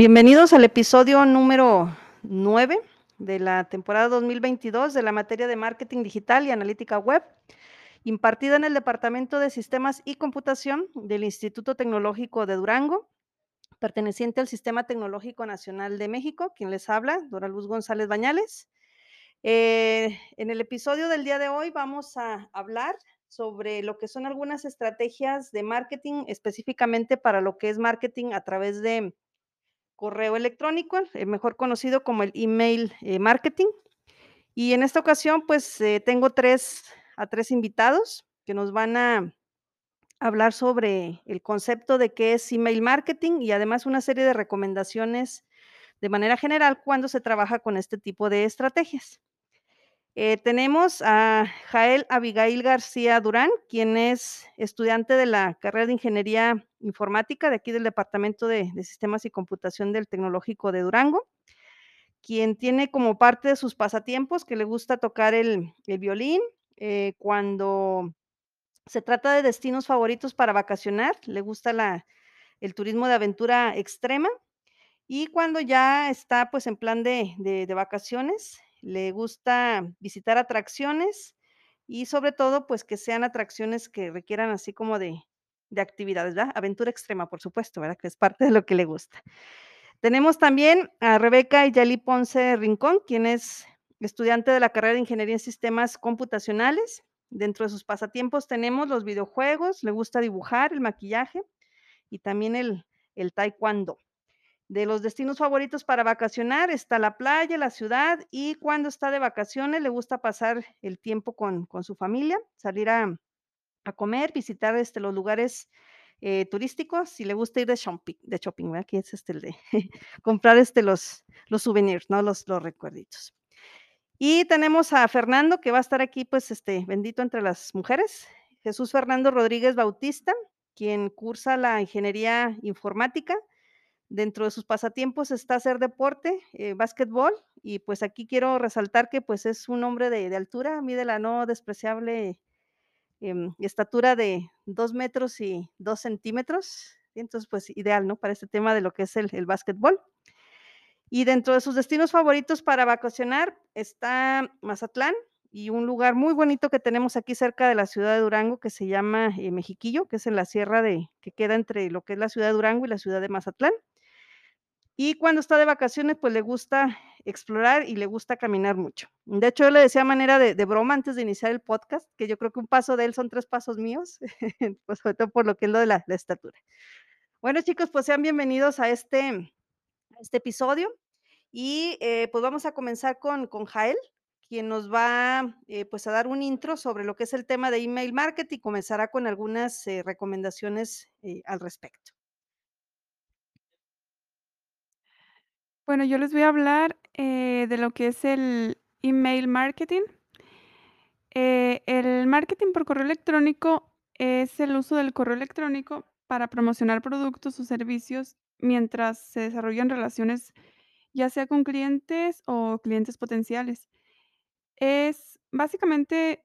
Bienvenidos al episodio número 9 de la temporada 2022 de la materia de marketing digital y analítica web, impartida en el Departamento de Sistemas y Computación del Instituto Tecnológico de Durango, perteneciente al Sistema Tecnológico Nacional de México, quien les habla, Dora Luz González Bañales. Eh, en el episodio del día de hoy vamos a hablar sobre lo que son algunas estrategias de marketing, específicamente para lo que es marketing a través de correo electrónico, eh, mejor conocido como el email eh, marketing. Y en esta ocasión, pues eh, tengo tres, a tres invitados que nos van a hablar sobre el concepto de qué es email marketing y además una serie de recomendaciones de manera general cuando se trabaja con este tipo de estrategias. Eh, tenemos a Jael Abigail García Durán, quien es estudiante de la carrera de Ingeniería Informática de aquí del Departamento de, de Sistemas y Computación del Tecnológico de Durango, quien tiene como parte de sus pasatiempos que le gusta tocar el, el violín. Eh, cuando se trata de destinos favoritos para vacacionar, le gusta la, el turismo de aventura extrema. Y cuando ya está pues en plan de, de, de vacaciones, le gusta visitar atracciones y sobre todo, pues que sean atracciones que requieran así como de, de actividades, ¿verdad? Aventura extrema, por supuesto, ¿verdad? Que es parte de lo que le gusta. Tenemos también a Rebeca Yali Ponce Rincón, quien es estudiante de la carrera de Ingeniería en Sistemas Computacionales. Dentro de sus pasatiempos tenemos los videojuegos, le gusta dibujar, el maquillaje y también el, el taekwondo. De los destinos favoritos para vacacionar está la playa, la ciudad y cuando está de vacaciones le gusta pasar el tiempo con, con su familia, salir a, a comer, visitar este, los lugares eh, turísticos, si le gusta ir de shopping, de shopping. Que es este el de comprar este, los, los souvenirs, ¿no? Los, los recuerditos. Y tenemos a Fernando, que va a estar aquí, pues, este, bendito entre las mujeres. Jesús Fernando Rodríguez Bautista, quien cursa la ingeniería informática. Dentro de sus pasatiempos está hacer deporte, eh, básquetbol, y pues aquí quiero resaltar que pues es un hombre de, altura, mide la no despreciable eh, estatura de 2 metros y 2 centímetros. Entonces, pues ideal, ¿no? Para este tema de lo que es el, el básquetbol. Y dentro de sus destinos favoritos para vacacionar está Mazatlán y un lugar muy bonito que tenemos aquí cerca de la ciudad de Durango que se llama eh, Mexiquillo, que es en la sierra de, que queda entre lo que es la ciudad de Durango y la ciudad de Mazatlán. Y cuando está de vacaciones, pues le gusta explorar y le gusta caminar mucho. De hecho, yo le decía a manera de, broma antes de iniciar el podcast, que yo creo que un paso de él son tres pasos míos, pues sobre todo por lo que es lo de la, estatura. Bueno, chicos, pues sean bienvenidos a este, este episodio. Y eh, pues vamos a comenzar con, con Jael, quien nos va eh, pues a dar un intro sobre lo que es el tema de email marketing y comenzará con algunas eh, recomendaciones al respecto. Bueno, yo les voy a hablar eh, de lo que es el email marketing. Eh, el marketing por correo electrónico es el uso del correo electrónico para promocionar productos o servicios mientras se desarrollan relaciones, ya sea con clientes o clientes potenciales. Es básicamente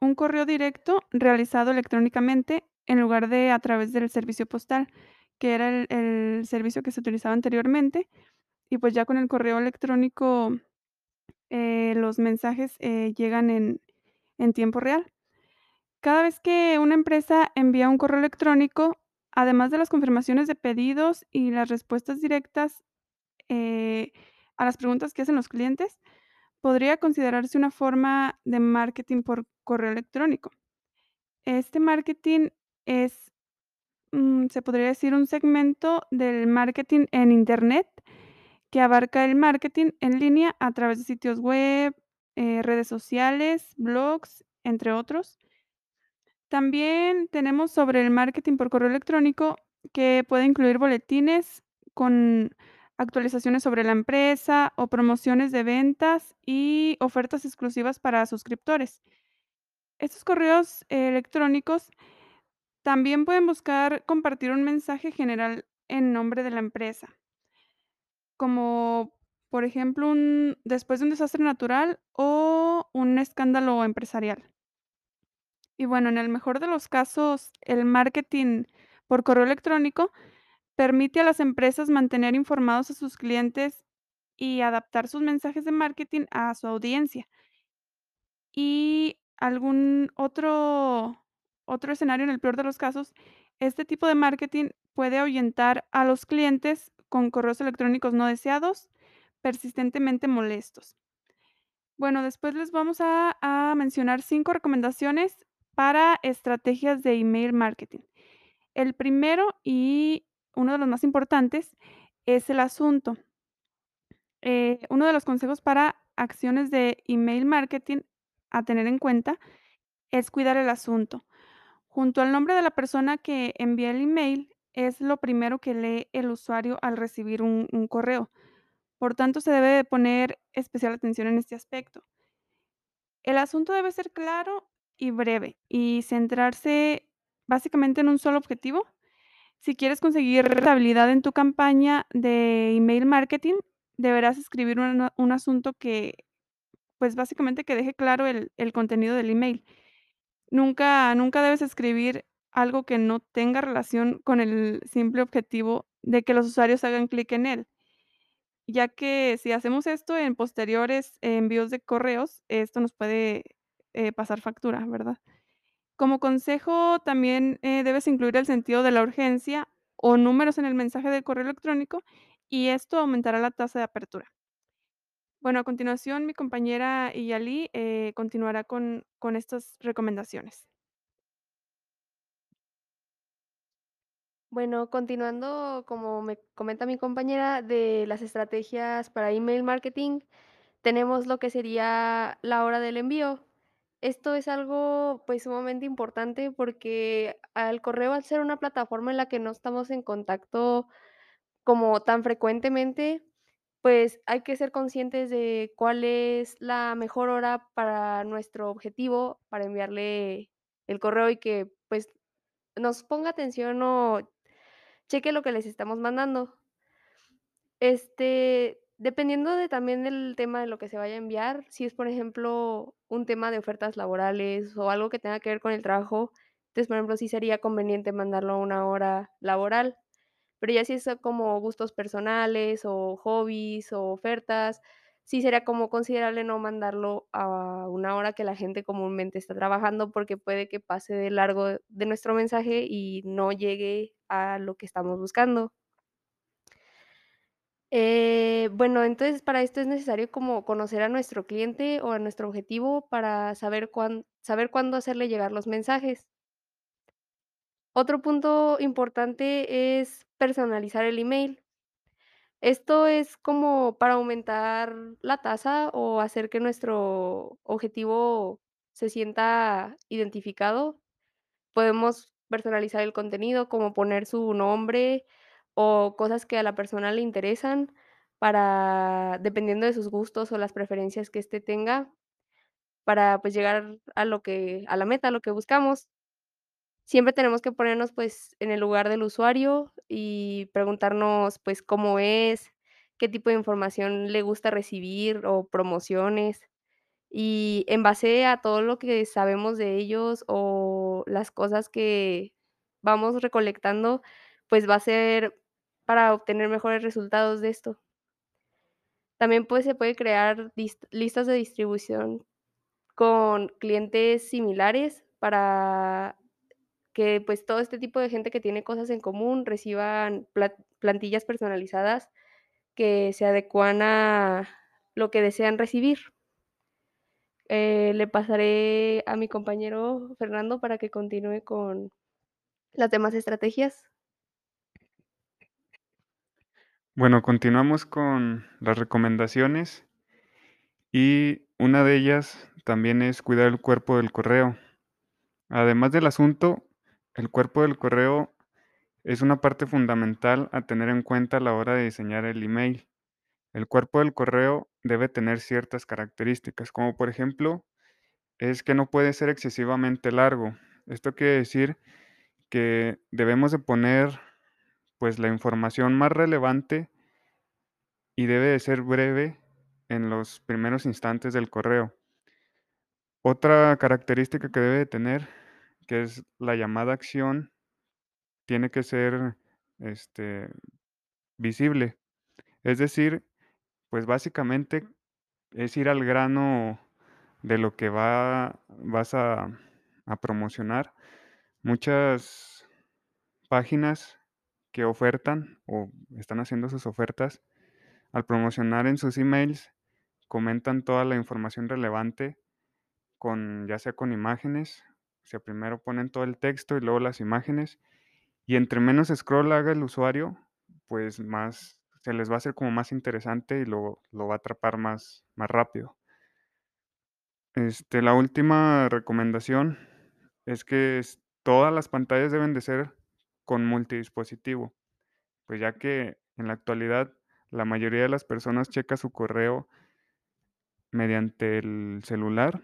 un correo directo realizado electrónicamente en lugar de a través del servicio postal, que era el, el servicio que se utilizaba anteriormente. Y pues ya con el correo electrónico, eh, los mensajes, eh, llegan en en tiempo real. Cada vez que una empresa envía un correo electrónico, además de las confirmaciones de pedidos y las respuestas directas, eh, a las preguntas que hacen los clientes, podría considerarse una forma de marketing por correo electrónico. Este marketing es, mm, se podría decir, un segmento del marketing en Internet que abarca el marketing en línea a través de sitios web, eh, redes sociales, blogs, entre otros. También tenemos sobre el marketing por correo electrónico, que puede incluir boletines con actualizaciones sobre la empresa o promociones de ventas y ofertas exclusivas para suscriptores. Estos correos electrónicos también pueden buscar compartir un mensaje general en nombre de la empresa. Como, por ejemplo, un después de un desastre natural o un escándalo empresarial. Y bueno, en el mejor de los casos, el marketing por correo electrónico Permite a las empresas mantener informados a sus clientes y adaptar sus mensajes de marketing a su audiencia. Y algún otro otro escenario, en el peor de los casos, este tipo de marketing puede ahuyentar a los clientes con correos electrónicos no deseados, persistentemente molestos. Bueno, después les vamos a mencionar 5 recomendaciones para estrategias de email marketing. El primero, y uno de los más importantes, es el asunto. Eh, uno de los consejos para acciones de email marketing a tener en cuenta es cuidar el asunto. Junto al nombre de la persona que envía el email, es lo primero que lee el usuario al recibir un correo. Por tanto, se debe de poner especial atención en este aspecto. El asunto debe ser claro y breve, y centrarse básicamente en un solo objetivo. Si quieres conseguir rentabilidad en tu campaña de email marketing, deberás escribir un un asunto que, pues, básicamente que deje claro el el contenido del email. Nunca nunca debes escribir algo que no tenga relación con el simple objetivo de que los usuarios hagan clic en él. Ya que si hacemos esto en posteriores envíos de correos, esto nos puede, eh, pasar factura, ¿verdad? Como consejo, también, eh, debes incluir el sentido de la urgencia o números en el mensaje de correo electrónico, y esto aumentará la tasa de apertura. Bueno, a continuación, mi compañera Iyali, eh, continuará con con estas recomendaciones. Bueno, continuando, como me comenta mi compañera, de las estrategias para email marketing, tenemos lo que sería la hora del envío. Esto es algo, pues, sumamente importante porque al correo, al ser una plataforma en la que no estamos en contacto como tan frecuentemente, pues, hay que ser conscientes de cuál es la mejor hora para nuestro objetivo, para enviarle el correo y que, pues, nos ponga atención o cheque lo que les estamos mandando. Este, dependiendo de también del tema de lo que se vaya a enviar, si es, por ejemplo, un tema de ofertas laborales o algo que tenga que ver con el trabajo, entonces, por ejemplo, sí sería conveniente mandarlo a una hora laboral. Pero ya si es como gustos personales o hobbies o ofertas, sí sería como considerable no mandarlo a una hora que la gente comúnmente está trabajando, porque puede que pase de largo de nuestro mensaje y no llegue a lo que estamos buscando. Eh, bueno, entonces, para esto es necesario como conocer a nuestro cliente o a nuestro objetivo para saber saber cuándo hacerle llegar los mensajes. Otro punto importante es personalizar el email. Esto es como para aumentar la tasa o hacer que nuestro objetivo se sienta identificado. Podemos personalizar el contenido, como poner su nombre o cosas que a la persona le interesan para dependiendo de sus gustos o las preferencias que éste tenga, para, pues, llegar a lo que a la meta, a lo que buscamos. Siempre tenemos que ponernos, pues, en el lugar del usuario y preguntarnos, pues, cómo es, qué tipo de información le gusta recibir o promociones. Y en base a todo lo que sabemos de ellos o las cosas que vamos recolectando, pues, va a ser para obtener mejores resultados de esto. También, pues, se puede crear listas de distribución con clientes similares para que, pues, todo este tipo de gente que tiene cosas en común reciban plantillas personalizadas que se adecúan a lo que desean recibir. Eh, le pasaré a mi compañero Fernando para que continúe con las demás estrategias. Bueno, continuamos con las recomendaciones. Y una de ellas también es cuidar el cuerpo del correo. Además del asunto, el cuerpo del correo es una parte fundamental a tener en cuenta a la hora de diseñar el email. El cuerpo del correo debe tener ciertas características, como por ejemplo, es que no puede ser excesivamente largo. Esto quiere decir que debemos de poner, pues, la información más relevante y debe de ser breve en los primeros instantes del correo. Otra característica que debe de tener, que es la llamada acción, tiene que ser este, visible. Es decir, pues básicamente es ir al grano de lo que va, vas a, promocionar. Muchas páginas que ofertan o están haciendo sus ofertas, al promocionar en sus emails, comentan toda la información relevante con, ya sea con imágenes, o sea, primero ponen todo el texto y luego las imágenes, y entre menos scroll haga el usuario, pues más se les va a hacer como más interesante y lo, lo va a atrapar más, más rápido. Este, la última recomendación es que todas las pantallas deben de ser con multidispositivo, pues ya que en la actualidad la mayoría de las personas checa su correo mediante el celular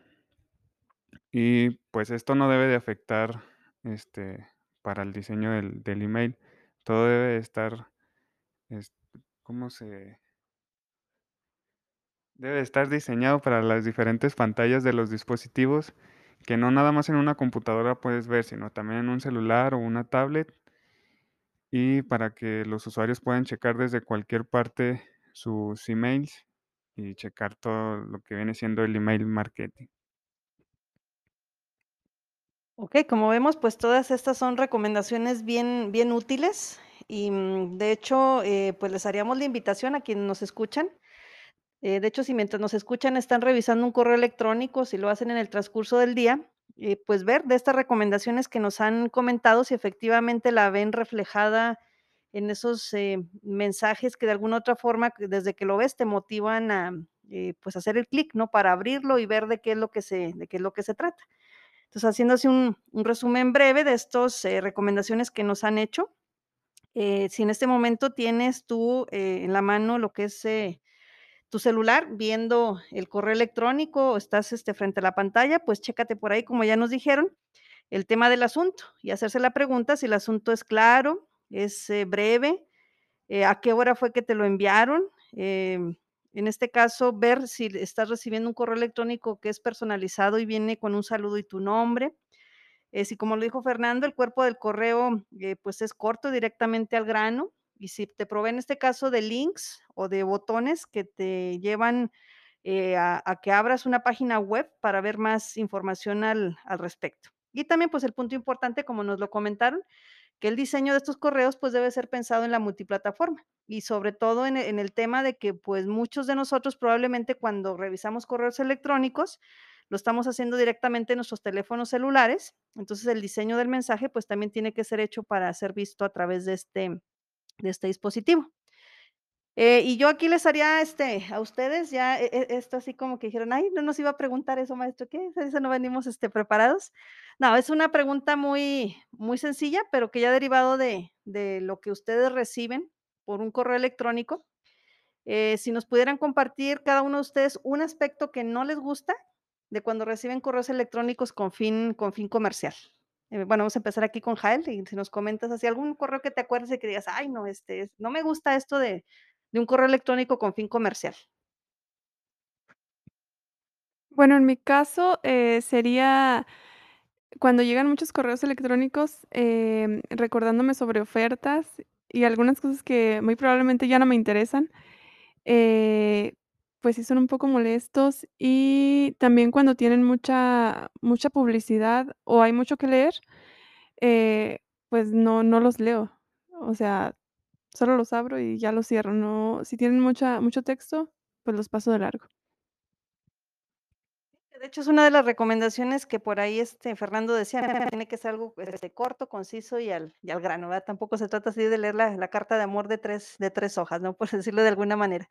y pues esto no debe de afectar este, para el diseño del, del email. Todo debe de estar, es- ¿cómo se...? Debe de estar diseñado para las diferentes pantallas de los dispositivos, que no nada más en una computadora puedes ver, sino también en un celular o una tablet, y para que los usuarios puedan checar desde cualquier parte sus emails y checar todo lo que viene siendo el email marketing. Ok, como vemos, pues todas estas son recomendaciones bien, bien útiles y mm, de hecho, eh, pues les haríamos la invitación a quienes nos escuchan. Eh, de hecho, si mientras nos escuchan están revisando un correo electrónico, si lo hacen en el transcurso del día, eh, pues ver de estas recomendaciones que nos han comentado si efectivamente la ven reflejada en esos mensajes que de alguna otra forma, desde que lo ves, te motivan a pues hacer el clic, ¿no? Para abrirlo y ver de qué es lo que se, de qué es lo que se trata. Entonces, haciendo así un, un resumen breve de estas recomendaciones que nos han hecho. Eh, si en este momento tienes tú eh, en la mano lo que es eh, tu celular viendo el correo electrónico o estás este, frente a la pantalla, pues chécate por ahí, como ya nos dijeron, el tema del asunto y hacerse la pregunta si el asunto es claro, es breve, a qué hora fue que te lo enviaron. en este caso, ver si estás recibiendo un correo electrónico que es personalizado y viene con un saludo y tu nombre. Eh, si como lo dijo Fernando, el cuerpo del correo eh, pues es corto, directamente al grano. Y si te provee en este caso de links o de botones que te llevan eh, a, que abras una página web para ver más información al, respecto. Y también pues el punto importante, como nos lo comentaron, que el diseño de estos correos pues debe ser pensado en la multiplataforma y sobre todo en, en el tema de que pues muchos de nosotros probablemente cuando revisamos correos electrónicos lo estamos haciendo directamente en nuestros teléfonos celulares, entonces el diseño del mensaje pues también tiene que ser hecho para ser visto a través de este, de este dispositivo. Eh, y yo aquí les haría, este, a ustedes ya, e e esto así como que dijeron: "Ay, no nos iba a preguntar eso, maestro, ¿qué? Eso no venimos, este, preparados". No, es una pregunta muy muy sencilla, pero que ya derivado de de lo que ustedes reciben por un correo electrónico, eh, si nos pudieran compartir cada uno de ustedes un aspecto que no les gusta de cuando reciben correos electrónicos con fin con fin comercial. Eh, bueno, vamos a empezar aquí con Jael, y si nos comentas así algún correo que te acuerdes y que digas: "Ay, no, este, no me gusta esto de de un correo electrónico con fin comercial". Bueno, en mi caso, eh, sería cuando llegan muchos correos electrónicos, em, recordándome sobre ofertas y algunas cosas que muy probablemente ya no me interesan, eh, pues sí son un poco molestos, y también cuando tienen mucha mucha publicidad o hay mucho que leer, eh, pues no no los leo. O sea, solo los abro y ya los cierro, no si tienen mucha mucho texto, pues los paso de largo. De hecho, es una de las recomendaciones que por ahí, este, Fernando decía, tiene que ser algo, este, corto, conciso y al y al grano, ¿verdad? Tampoco se trata así de leer la la carta de amor de 3 de 3 hojas, ¿no? Por decirlo de alguna manera.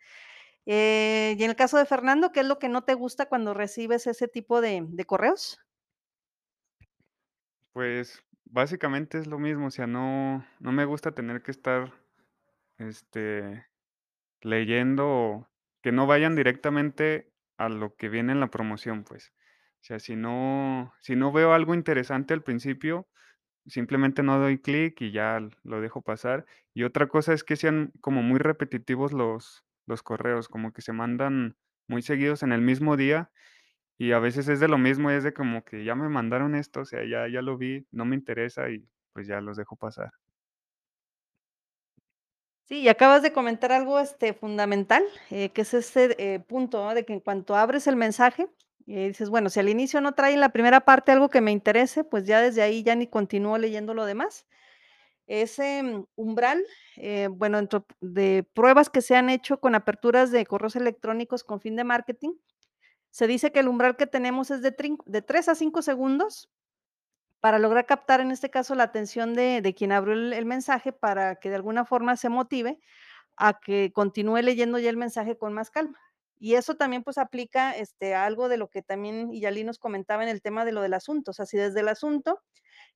Eh, y en el caso de Fernando, ¿qué es lo que no te gusta cuando recibes ese tipo de de correos? Pues básicamente es lo mismo, o sea, no, no me gusta tener que estar este, leyendo que no vayan directamente a lo que viene en la promoción, pues. O sea, si no, si no veo algo interesante al principio, simplemente no doy clic y ya lo dejo pasar. Y otra cosa es que sean como muy repetitivos los, los correos, como que se mandan muy seguidos en el mismo día y a veces es de lo mismo, es de como que ya me mandaron esto, o sea, ya, ya lo vi, no me interesa y pues ya los dejo pasar. Sí, y acabas de comentar algo, este, fundamental, eh, que es ese, eh, punto. De que en cuanto abres el mensaje, eh, dices: "Bueno, si al inicio no trae en la primera parte algo que me interese, pues ya desde ahí ya ni continúo leyendo lo demás". Ese, mm, umbral, eh, bueno, de pruebas que se han hecho con aperturas de correos electrónicos con fin de marketing, se dice que el umbral que tenemos es de de 3 a 5 segundos para lograr captar, en este caso, la atención de de quien abrió el mensaje para que de alguna forma se motive a que continúe leyendo ya el mensaje con más calma. Y eso también, pues, aplica, este, a algo de lo que también Iyali nos comentaba en el tema de lo del asunto. O sea, si desde el asunto,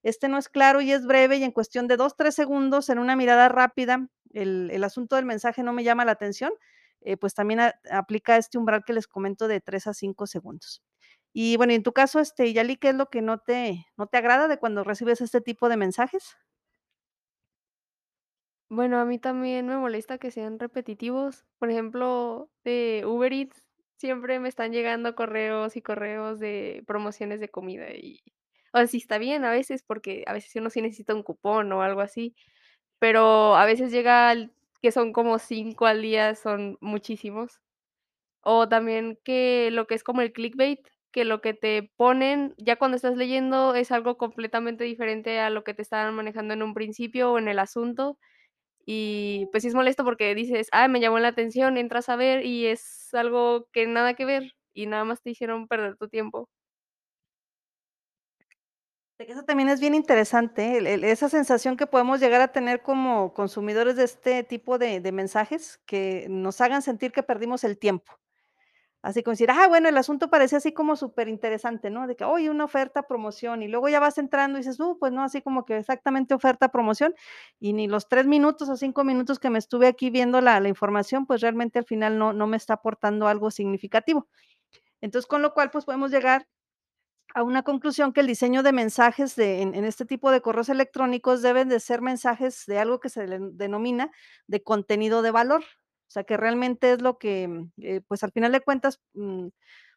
este no es claro y es breve, y en cuestión de 2, 3 segundos, en una mirada rápida, el el asunto del mensaje no me llama la atención, eh, pues, también a aplica este umbral que les comento de 3 a 5 segundos. Y bueno, en tu caso, este, Iyali, ¿qué es lo que no te no te agrada de cuando recibes este tipo de mensajes? Bueno, a mí también me molesta que sean repetitivos. Por ejemplo, de Uber Eats, siempre me están llegando correos y correos de promociones de comida y, o sea, sí está bien a veces, porque a veces uno sí necesita un cupón o algo así, pero a veces llega el que son como 5 al día, son muchísimos. O también que lo que es como el clickbait, que lo que te ponen ya cuando estás leyendo es algo completamente diferente a lo que te estaban manejando en un principio o en el asunto. Y, pues, es molesto porque dices: "Ah, me llamó la atención", entras a ver y es algo que nada que ver, y nada más te hicieron perder tu tiempo. Eso también es bien interesante, esa sensación que podemos llegar a tener como consumidores de este tipo de mensajes, que nos hagan sentir que perdimos el tiempo. Así como decir: "Ah, bueno, el asunto parecía así como superinteresante", ¿no? De que: "Oye, una oferta, promoción", y luego ya vas entrando y dices: "Uh, pues no", así como que exactamente oferta, promoción, y ni los 3 minutos o 5 minutos que me estuve aquí viendo la la información, pues realmente al final no no me está aportando algo significativo. Entonces, con lo cual, pues podemos llegar a una conclusión que el diseño de mensajes de en este tipo de correos electrónicos deben de ser mensajes de algo que se denomina de contenido de valor. O sea, que realmente es lo que, mm, eh, pues, al final de cuentas, mm,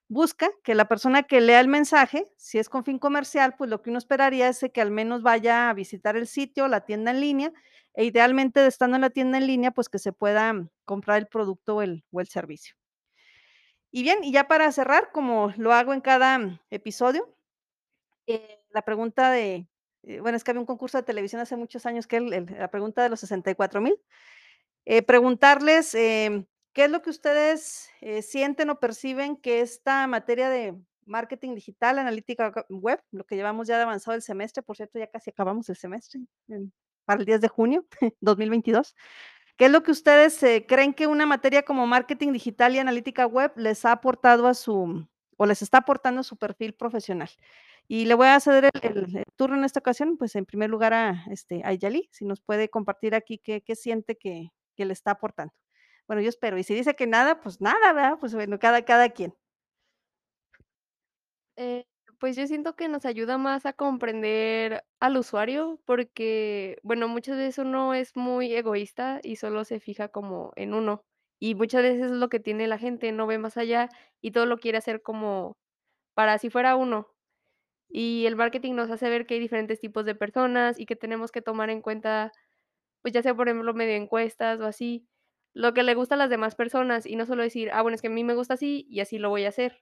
busca que la persona que lea el mensaje, si es con fin comercial, pues, lo que uno esperaría es que al menos vaya a visitar el sitio, la tienda en línea, e idealmente, estando en la tienda en línea, pues, que se pueda comprar el producto o el o el servicio. Y bien, y ya para cerrar, como lo hago en cada episodio, eh, la pregunta de, eh, bueno, es que había un concurso de televisión hace muchos años que el la pregunta de los 64,000, eh, preguntarles, em, ¿qué es lo que ustedes, eh, sienten o perciben que esta materia de marketing digital, analítica ca web, lo que llevamos ya de avanzado el semestre, por cierto, ya casi acabamos el semestre, para el 10 de junio, 2022, ¿qué es lo que ustedes, eh, creen que una materia como marketing digital y analítica web les ha aportado a su o les está aportando a su perfil profesional? Y le voy a ceder el turno en esta ocasión, pues, en primer lugar a, este, a Iyali, si nos puede compartir aquí qué qué siente que que le está aportando. Bueno, yo espero, y si dice que nada, pues nada, ¿verdad? Pues bueno, cada cada quien. Eh, pues yo siento que nos ayuda más a comprender al usuario, porque, bueno, muchas veces uno es muy egoísta y solo se fija como en uno, y muchas veces es lo que tiene la gente, no ve más allá y todo lo quiere hacer como para si fuera uno. Y el marketing nos hace ver que hay diferentes tipos de personas y que tenemos que tomar en cuenta, pues, ya sea, por ejemplo, medio encuestas o así, lo que le gusta a las demás personas, y no solo decir: "Ah, bueno, es que a mí me gusta así y así lo voy a hacer".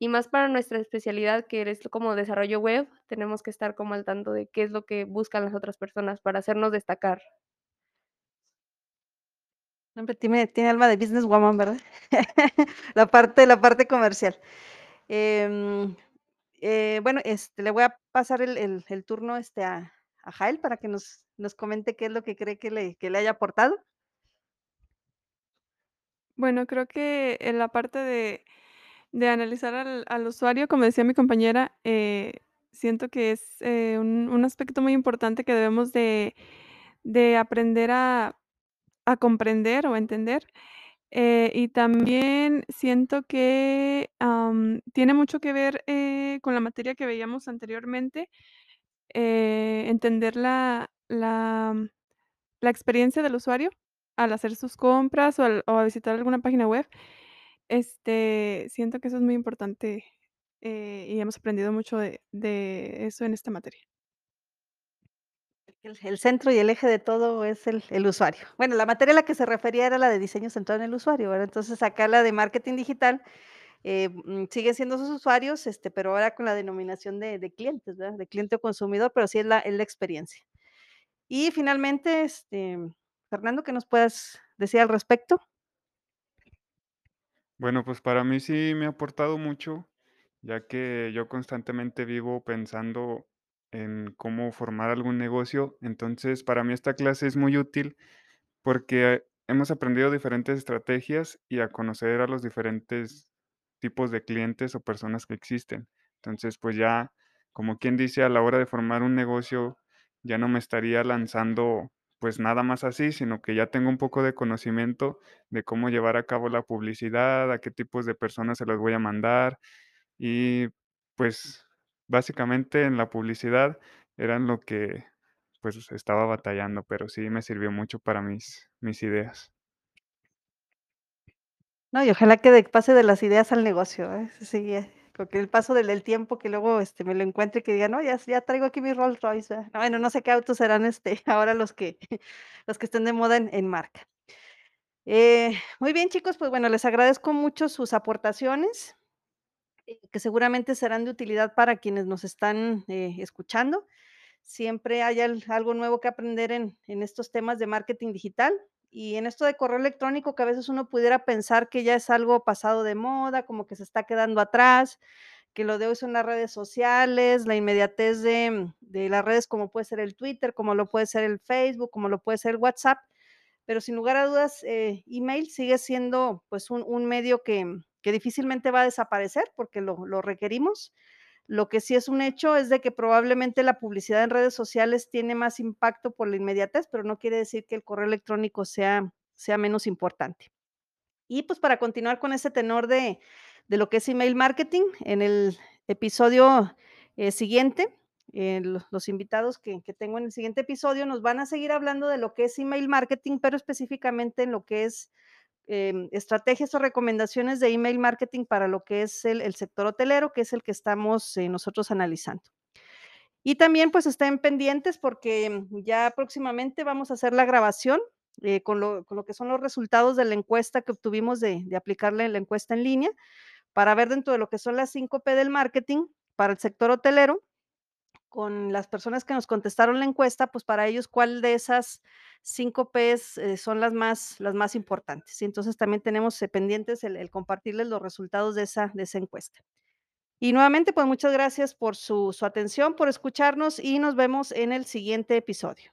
Y más para nuestra especialidad, que es como desarrollo web, tenemos que estar como al tanto de qué es lo que buscan las otras personas para hacernos destacar. Siempre tiene tiene alma de businesswoman, ¿verdad? La parte la parte comercial. Em, eh, bueno, este, le voy a pasar el el el turno, este, a a Jael para que nos nos comente qué es lo que cree que le que le haya aportado. Bueno, creo que en la parte de de analizar al al usuario, como decía mi compañera, eh, siento que es, eh, un un aspecto muy importante que debemos de de aprender a a comprender o entender, eh, y también siento que, tiene mucho que ver, con la materia que veíamos anteriormente, entender la la la experiencia del usuario al hacer sus compras o al o a visitar alguna página web. Este, siento que eso es muy importante, eh, y hemos aprendido mucho de de eso en esta materia. El, centro y el eje de todo es el, el usuario. Bueno, la materia a la que se refería era la de diseño centrado en el usuario, ¿verdad? Entonces acá la de marketing digital eh, mm, siguen siendo sus usuarios, este, pero ahora con la denominación de, de clientes, ¿verdad? De cliente o consumidor, pero sí es la, es la experiencia. Y finalmente, este, Fernando, ¿qué nos puedas decir al respecto? Bueno, pues para mí sí me ha aportado mucho, ya que yo constantemente vivo pensando en cómo formar algún negocio. Entonces, para mí esta clase es muy útil porque hemos aprendido diferentes estrategias y a conocer a los diferentes tipos de clientes o personas que existen. Entonces, pues ya, como quien dice, a la hora de formar un negocio, ya no me estaría lanzando pues nada más así, sino que ya tengo un poco de conocimiento de cómo llevar a cabo la publicidad, a qué tipos de personas se los voy a mandar y pues básicamente en la publicidad eran lo que pues estaba batallando, pero sí me sirvió mucho para mis, mis ideas. No, y ojalá que pase de las ideas al negocio, ¿eh? Sí, eh, con que el paso del, tiempo que luego este, me lo encuentre y que diga, no, ya, ya traigo aquí mi Rolls Royce. bueno, no sé qué autos serán este, ahora los que, los que estén de moda en, marca. Eh, muy bien, chicos, pues bueno, les agradezco mucho sus aportaciones, eh, que seguramente serán de utilidad para quienes nos están eh, escuchando. Siempre hay al- algo nuevo que aprender en, en estos temas de marketing digital y en esto de correo electrónico que a veces uno pudiera pensar que ya es algo pasado de moda, como que se está quedando atrás, que lo de hoy son las redes sociales, la inmediatez de, de las redes como puede ser el Twitter, como lo puede ser el Facebook, como lo puede ser el WhatsApp, pero sin lugar a dudas, eh, email sigue siendo pues un, un medio que, que difícilmente va a desaparecer porque lo, lo requerimos. Lo que sí es un hecho es de que probablemente la publicidad en redes sociales tiene más impacto por la inmediatez, pero no quiere decir que el correo electrónico sea, sea menos importante. Y pues para continuar con ese tenor de, de lo que es email marketing, en el episodio eh, siguiente, eh, lo- los invitados que, que tengo en el siguiente episodio nos van a seguir hablando de lo que es email marketing, pero específicamente en lo que es em, estrategias o recomendaciones de email marketing para lo que es el, el sector hotelero, que es el que estamos eh, nosotros analizando. Y también pues estén pendientes porque ya próximamente vamos a hacer la grabación eh, con, lo, con, lo, que son los resultados de la encuesta que obtuvimos de, de aplicarle la encuesta en línea para ver dentro de lo que son las 5P del marketing para el sector hotelero, con las personas que nos contestaron la encuesta, pues para ellos cuál de esas cinco P's eh, son las más, las más importantes. Entonces también tenemos eh, pendientes el, compartirles los resultados de esa, de esa encuesta. Y nuevamente, pues muchas gracias por su, su atención, por escucharnos y nos vemos en el siguiente episodio.